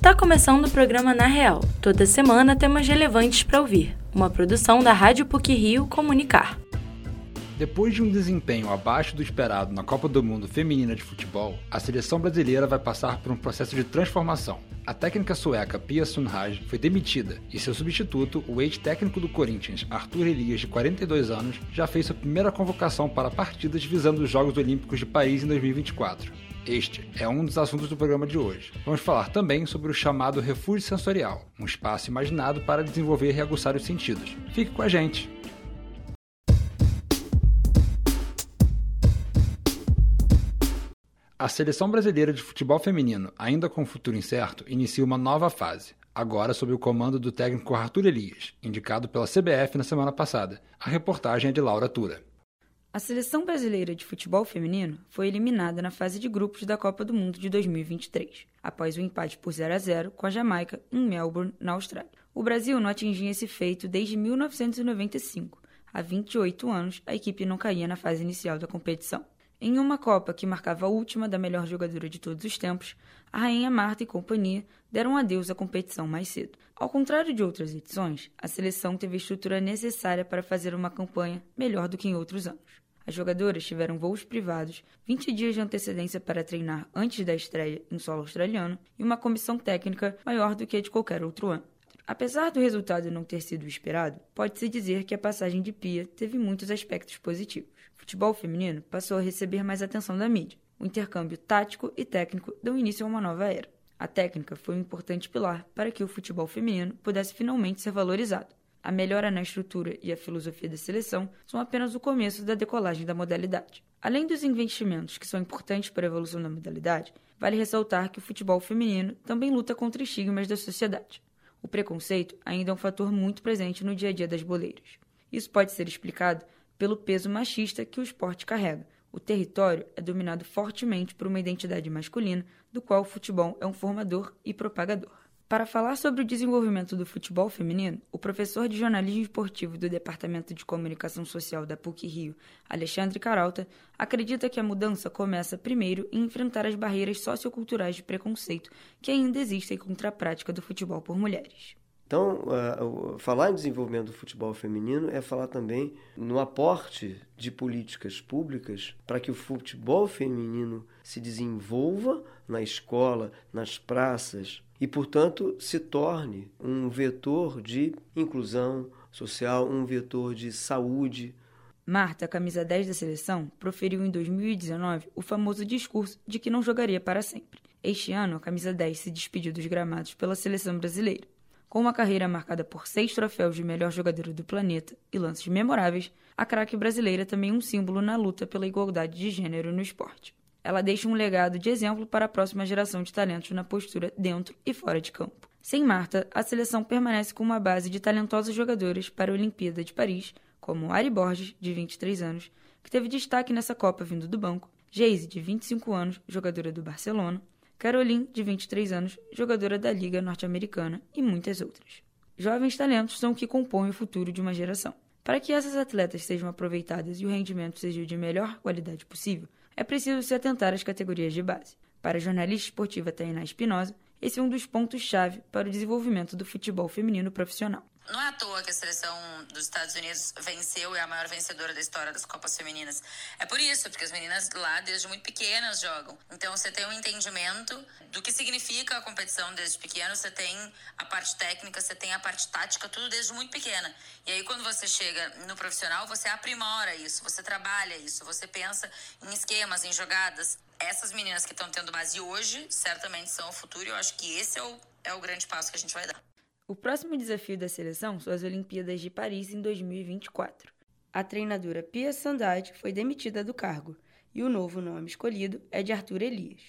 Está começando o programa Na Real. Toda semana temas relevantes para ouvir. Uma produção da Rádio PUC Rio Comunicar. Depois de um desempenho abaixo do esperado na Copa do Mundo Feminina de Futebol, a seleção brasileira vai passar por um processo de transformação. A técnica sueca Pia Sundhage foi demitida e seu substituto, o ex-técnico do Corinthians, Arthur Elias, de 42 anos, já fez sua primeira convocação para partidas visando os Jogos Olímpicos de Paris em 2024. Este é um dos assuntos do programa de hoje. Vamos falar também sobre o chamado refúgio sensorial, um espaço imaginado para desenvolver e aguçar os sentidos. Fique com a gente! A seleção brasileira de futebol feminino, ainda com futuro incerto, inicia uma nova fase, agora sob o comando do técnico Arthur Elias, indicado pela CBF na semana passada. A reportagem é de Laura Tura. A seleção brasileira de futebol feminino foi eliminada na fase de grupos da Copa do Mundo de 2023, após o empate por 0 a 0 com a Jamaica em Melbourne, na Austrália. O Brasil não atingia esse feito desde 1995. Há 28 anos, a equipe não caía na fase inicial da competição. Em uma Copa que marcava a última da melhor jogadora de todos os tempos, a Rainha Marta e companhia deram adeus à competição mais cedo. Ao contrário de outras edições, a seleção teve a estrutura necessária para fazer uma campanha melhor do que em outros anos. As jogadoras tiveram voos privados, 20 dias de antecedência para treinar antes da estreia em solo australiano e uma comissão técnica maior do que a de qualquer outro ano. Apesar do resultado não ter sido esperado, pode-se dizer que a passagem de Pia teve muitos aspectos positivos futebol feminino passou a receber mais atenção da mídia. O intercâmbio tático e técnico deu início a uma nova era. A técnica foi um importante pilar para que o futebol feminino pudesse finalmente ser valorizado. A melhora na estrutura e a filosofia da seleção são apenas o começo da decolagem da modalidade. Além dos investimentos que são importantes para a evolução da modalidade, vale ressaltar que o futebol feminino também luta contra estigmas da sociedade. O preconceito ainda é um fator muito presente no dia a dia das boleiras. Isso pode ser explicado pelo peso machista que o esporte carrega. O território é dominado fortemente por uma identidade masculina, do qual o futebol é um formador e propagador. Para falar sobre o desenvolvimento do futebol feminino, o professor de jornalismo esportivo do Departamento de Comunicação Social da PUC Rio, Alexandre Caralta, acredita que a mudança começa primeiro em enfrentar as barreiras socioculturais de preconceito que ainda existem contra a prática do futebol por mulheres. Então, uh, falar em desenvolvimento do futebol feminino é falar também no aporte de políticas públicas para que o futebol feminino se desenvolva na escola, nas praças e, portanto, se torne um vetor de inclusão social, um vetor de saúde. Marta, camisa 10 da seleção, proferiu em 2019 o famoso discurso de que não jogaria para sempre. Este ano, a camisa 10 se despediu dos gramados pela seleção brasileira. Com uma carreira marcada por seis troféus de melhor jogadora do planeta e lances memoráveis, a craque brasileira também é um símbolo na luta pela igualdade de gênero no esporte. Ela deixa um legado de exemplo para a próxima geração de talentos na postura dentro e fora de campo. Sem Marta, a seleção permanece com uma base de talentosos jogadores para a Olimpíada de Paris, como Ari Borges, de 23 anos, que teve destaque nessa Copa vindo do banco, Geise, de 25 anos, jogadora do Barcelona, Caroline, de 23 anos, jogadora da Liga Norte-Americana e muitas outras. Jovens talentos são o que compõem o futuro de uma geração. Para que essas atletas sejam aproveitadas e o rendimento seja de melhor qualidade possível, é preciso se atentar às categorias de base. Para a jornalista esportiva Tainá Espinosa, esse é um dos pontos-chave para o desenvolvimento do futebol feminino profissional. Não é à toa que a seleção dos Estados Unidos venceu e é a maior vencedora da história das Copas Femininas. É por isso, porque as meninas lá desde muito pequenas jogam. Então você tem um entendimento do que significa a competição desde pequeno, você tem a parte técnica, você tem a parte tática, tudo desde muito pequena. E aí quando você chega no profissional, você aprimora isso, você trabalha isso, você pensa em esquemas, em jogadas. Essas meninas que estão tendo base hoje, certamente são o futuro, e eu acho que esse é o, é o grande passo que a gente vai dar. O próximo desafio da seleção são as Olimpíadas de Paris em 2024. A treinadora Pia Sandade foi demitida do cargo e o novo nome escolhido é de Arthur Elias.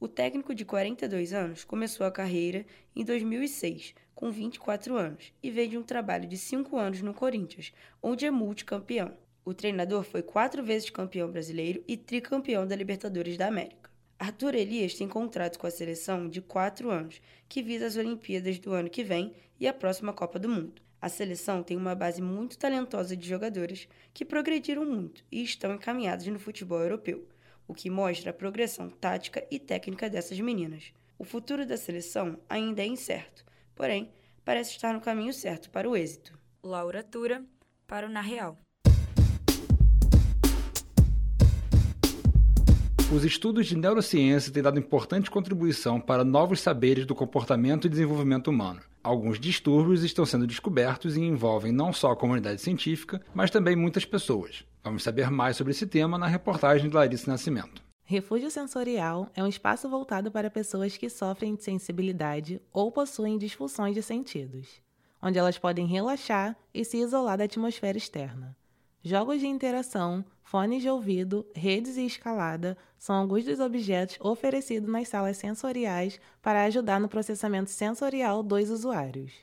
O técnico de 42 anos começou a carreira em 2006, com 24 anos, e veio de um trabalho de 5 anos no Corinthians, onde é multicampeão. O treinador foi quatro vezes campeão brasileiro e tricampeão da Libertadores da América. Arthur Elias tem contrato com a seleção de quatro anos, que visa as Olimpíadas do ano que vem e a próxima Copa do Mundo. A seleção tem uma base muito talentosa de jogadoras que progrediram muito e estão encaminhadas no futebol europeu, o que mostra a progressão tática e técnica dessas meninas. O futuro da seleção ainda é incerto, porém, parece estar no caminho certo para o êxito. Laura Tura, para o Na Real. Os estudos de neurociência têm dado importante contribuição para novos saberes do comportamento e desenvolvimento humano. Alguns distúrbios estão sendo descobertos e envolvem não só a comunidade científica, mas também muitas pessoas. Vamos saber mais sobre esse tema na reportagem de Larissa Nascimento. Refúgio sensorial é um espaço voltado para pessoas que sofrem de sensibilidade ou possuem disfunções de sentidos, onde elas podem relaxar e se isolar da atmosfera externa. Jogos de interação, fones de ouvido, redes e escalada são alguns dos objetos oferecidos nas salas sensoriais para ajudar no processamento sensorial dos usuários.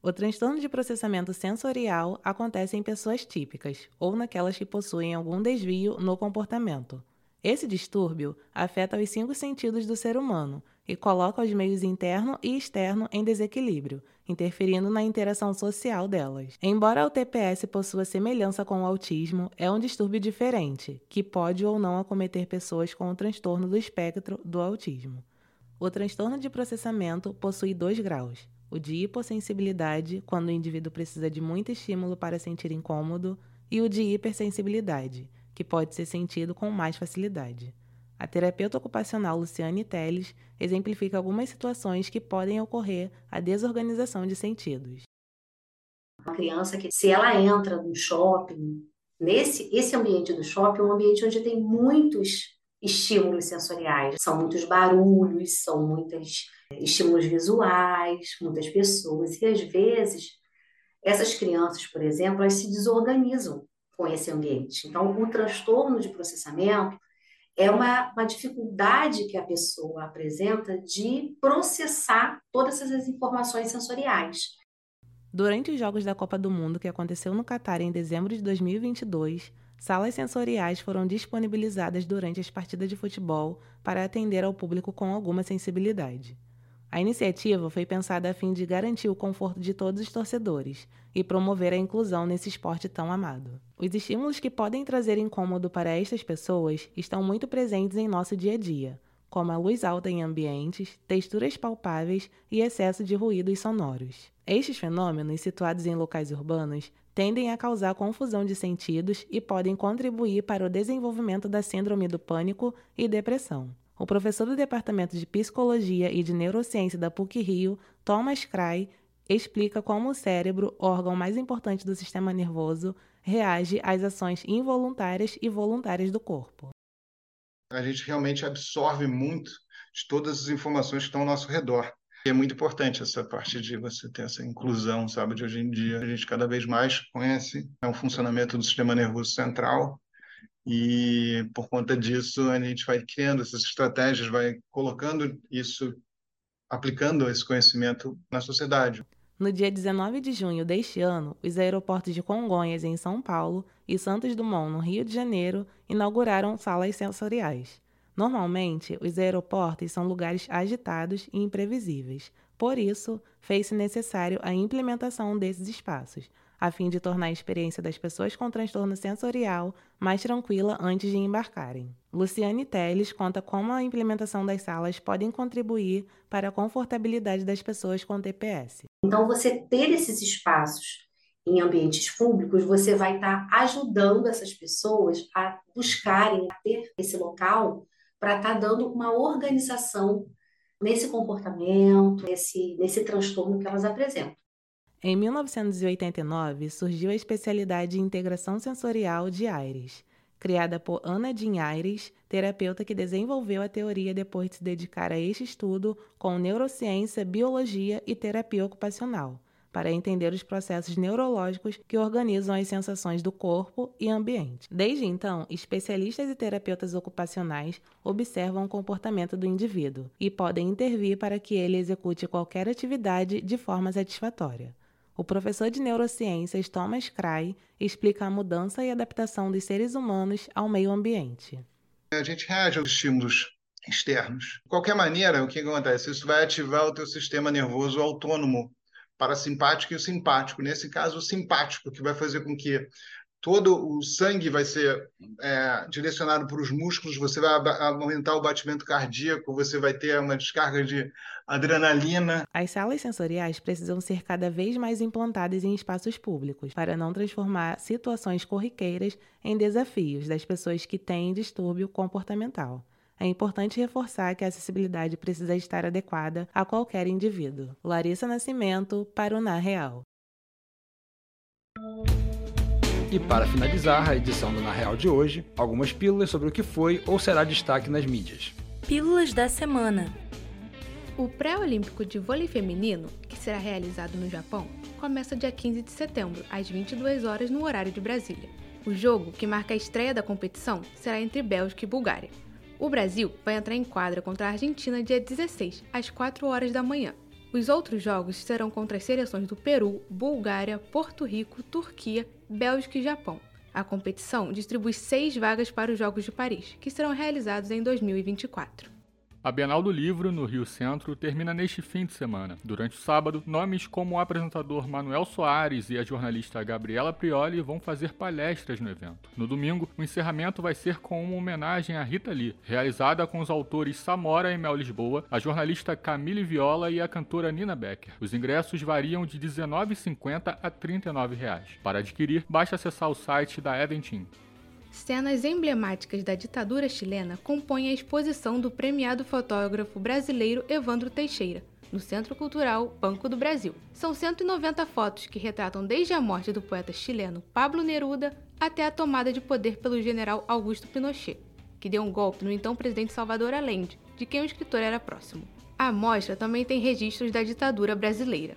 O transtorno de processamento sensorial acontece em pessoas típicas ou naquelas que possuem algum desvio no comportamento esse distúrbio afeta os cinco sentidos do ser humano e coloca os meios interno e externo em desequilíbrio, interferindo na interação social delas. Embora o TPS possua semelhança com o autismo, é um distúrbio diferente, que pode ou não acometer pessoas com o transtorno do espectro do autismo. O transtorno de processamento possui dois graus: o de hipossensibilidade, quando o indivíduo precisa de muito estímulo para sentir incômodo, e o de hipersensibilidade, que pode ser sentido com mais facilidade. A terapeuta ocupacional Luciane Teles exemplifica algumas situações que podem ocorrer a desorganização de sentidos. Uma criança que, se ela entra no shopping, nesse esse ambiente do shopping é um ambiente onde tem muitos estímulos sensoriais, são muitos barulhos, são muitos estímulos visuais, muitas pessoas, e às vezes essas crianças, por exemplo, elas se desorganizam com esse ambiente. Então, o transtorno de processamento é uma, uma dificuldade que a pessoa apresenta de processar todas essas informações sensoriais. Durante os Jogos da Copa do Mundo, que aconteceu no Catar em dezembro de 2022, salas sensoriais foram disponibilizadas durante as partidas de futebol para atender ao público com alguma sensibilidade. A iniciativa foi pensada a fim de garantir o conforto de todos os torcedores e promover a inclusão nesse esporte tão amado. Os estímulos que podem trazer incômodo para estas pessoas estão muito presentes em nosso dia a dia, como a luz alta em ambientes, texturas palpáveis e excesso de ruídos sonoros. Estes fenômenos, situados em locais urbanos, tendem a causar confusão de sentidos e podem contribuir para o desenvolvimento da síndrome do pânico e depressão. O professor do Departamento de Psicologia e de Neurociência da PUC-Rio, Thomas Cray, explica como o cérebro, órgão mais importante do sistema nervoso, reage às ações involuntárias e voluntárias do corpo. A gente realmente absorve muito de todas as informações que estão ao nosso redor. E é muito importante essa parte de você ter essa inclusão, sabe? De hoje em dia a gente cada vez mais conhece o funcionamento do sistema nervoso central e por conta disso, a gente vai criando essas estratégias, vai colocando isso, aplicando esse conhecimento na sociedade. No dia 19 de junho deste ano, os aeroportos de Congonhas, em São Paulo, e Santos Dumont, no Rio de Janeiro, inauguraram salas sensoriais. Normalmente, os aeroportos são lugares agitados e imprevisíveis. Por isso, fez-se necessário a implementação desses espaços, a fim de tornar a experiência das pessoas com transtorno sensorial mais tranquila antes de embarcarem. Luciane Teles conta como a implementação das salas podem contribuir para a confortabilidade das pessoas com TPS. Então, você ter esses espaços em ambientes públicos, você vai estar ajudando essas pessoas a buscarem ter esse local para estar dando uma organização nesse comportamento, nesse, nesse transtorno que elas apresentam. Em 1989, surgiu a especialidade em integração sensorial de Aires, criada por Ana Jean Aires, terapeuta que desenvolveu a teoria depois de se dedicar a este estudo com neurociência, biologia e terapia ocupacional, para entender os processos neurológicos que organizam as sensações do corpo e ambiente. Desde então, especialistas e terapeutas ocupacionais observam o comportamento do indivíduo e podem intervir para que ele execute qualquer atividade de forma satisfatória. O professor de neurociências Thomas Cray explica a mudança e adaptação dos seres humanos ao meio ambiente. A gente reage aos estímulos externos. De qualquer maneira, o que acontece? Isso vai ativar o teu sistema nervoso autônomo, parasimpático e o simpático. Nesse caso, o simpático, que vai fazer com que todo o sangue vai ser é, direcionado para os músculos, você vai aumentar o batimento cardíaco, você vai ter uma descarga de adrenalina. As salas sensoriais precisam ser cada vez mais implantadas em espaços públicos, para não transformar situações corriqueiras em desafios das pessoas que têm distúrbio comportamental. É importante reforçar que a acessibilidade precisa estar adequada a qualquer indivíduo. Larissa Nascimento, para o Na Real. E para finalizar a edição do Na Real de hoje, algumas pílulas sobre o que foi ou será destaque nas mídias. Pílulas da semana. O pré-olímpico de vôlei feminino, que será realizado no Japão, começa dia 15 de setembro, às 22 horas no horário de Brasília. O jogo, que marca a estreia da competição, será entre Bélgica e Bulgária. O Brasil vai entrar em quadra contra a Argentina dia 16, às 4 horas da manhã. Os outros jogos serão contra as seleções do Peru, Bulgária, Porto Rico, Turquia, Bélgica e Japão. A competição distribui seis vagas para os Jogos de Paris, que serão realizados em 2024. A Bienal do Livro, no Rio Centro, termina neste fim de semana. Durante o sábado, nomes como o apresentador Manuel Soares e a jornalista Gabriela Prioli vão fazer palestras no evento. No domingo, o encerramento vai ser com uma homenagem a Rita Lee, realizada com os autores Samora e Mel Lisboa, a jornalista Camille Viola e a cantora Nina Becker. Os ingressos variam de R$ 19,50 a 39 reais. Para adquirir, basta acessar o site da Eventim. Cenas emblemáticas da ditadura chilena compõem a exposição do premiado fotógrafo brasileiro Evandro Teixeira, no Centro Cultural Banco do Brasil. São 190 fotos que retratam desde a morte do poeta chileno Pablo Neruda até a tomada de poder pelo general Augusto Pinochet, que deu um golpe no então presidente Salvador Allende, de quem o escritor era próximo. A mostra também tem registros da ditadura brasileira.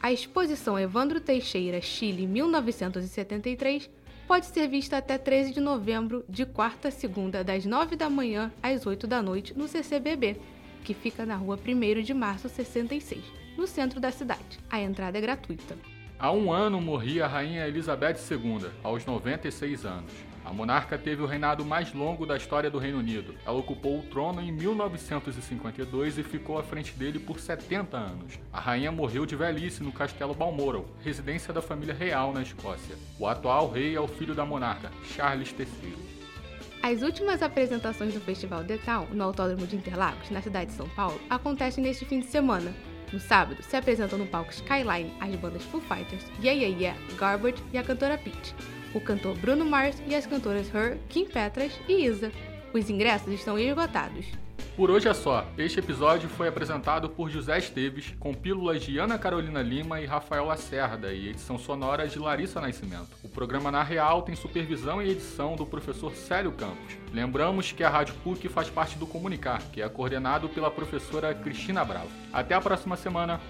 A exposição Evandro Teixeira Chile 1973 pode ser vista até 13 de novembro, de quarta a segunda, das 9 da manhã às 8 da noite, no CCBB, que fica na rua 1 de março 66, no centro da cidade. A entrada é gratuita. Há um ano morria a Rainha Elizabeth II, aos 96 anos. A monarca teve o reinado mais longo da história do Reino Unido. Ela ocupou o trono em 1952 e ficou à frente dele por 70 anos. A rainha morreu de velhice no castelo Balmoral, residência da família real na Escócia. O atual rei é o filho da monarca, Charles III. As últimas apresentações do Festival Town, no Autódromo de Interlagos, na cidade de São Paulo, acontecem neste fim de semana. No sábado, se apresentam no palco Skyline as bandas Foo Fighters, Yeah Yeah Yeah, Garbage e a cantora Peach o cantor Bruno Mars e as cantoras Her, Kim Petras e Isa. Os ingressos estão esgotados. Por hoje é só. Este episódio foi apresentado por José Esteves, com pílulas de Ana Carolina Lima e Rafael Lacerda e edição sonora de Larissa Nascimento. O programa Na Real tem supervisão e edição do professor Célio Campos. Lembramos que a Rádio PUC faz parte do Comunicar, que é coordenado pela professora Cristina Bravo. Até a próxima semana!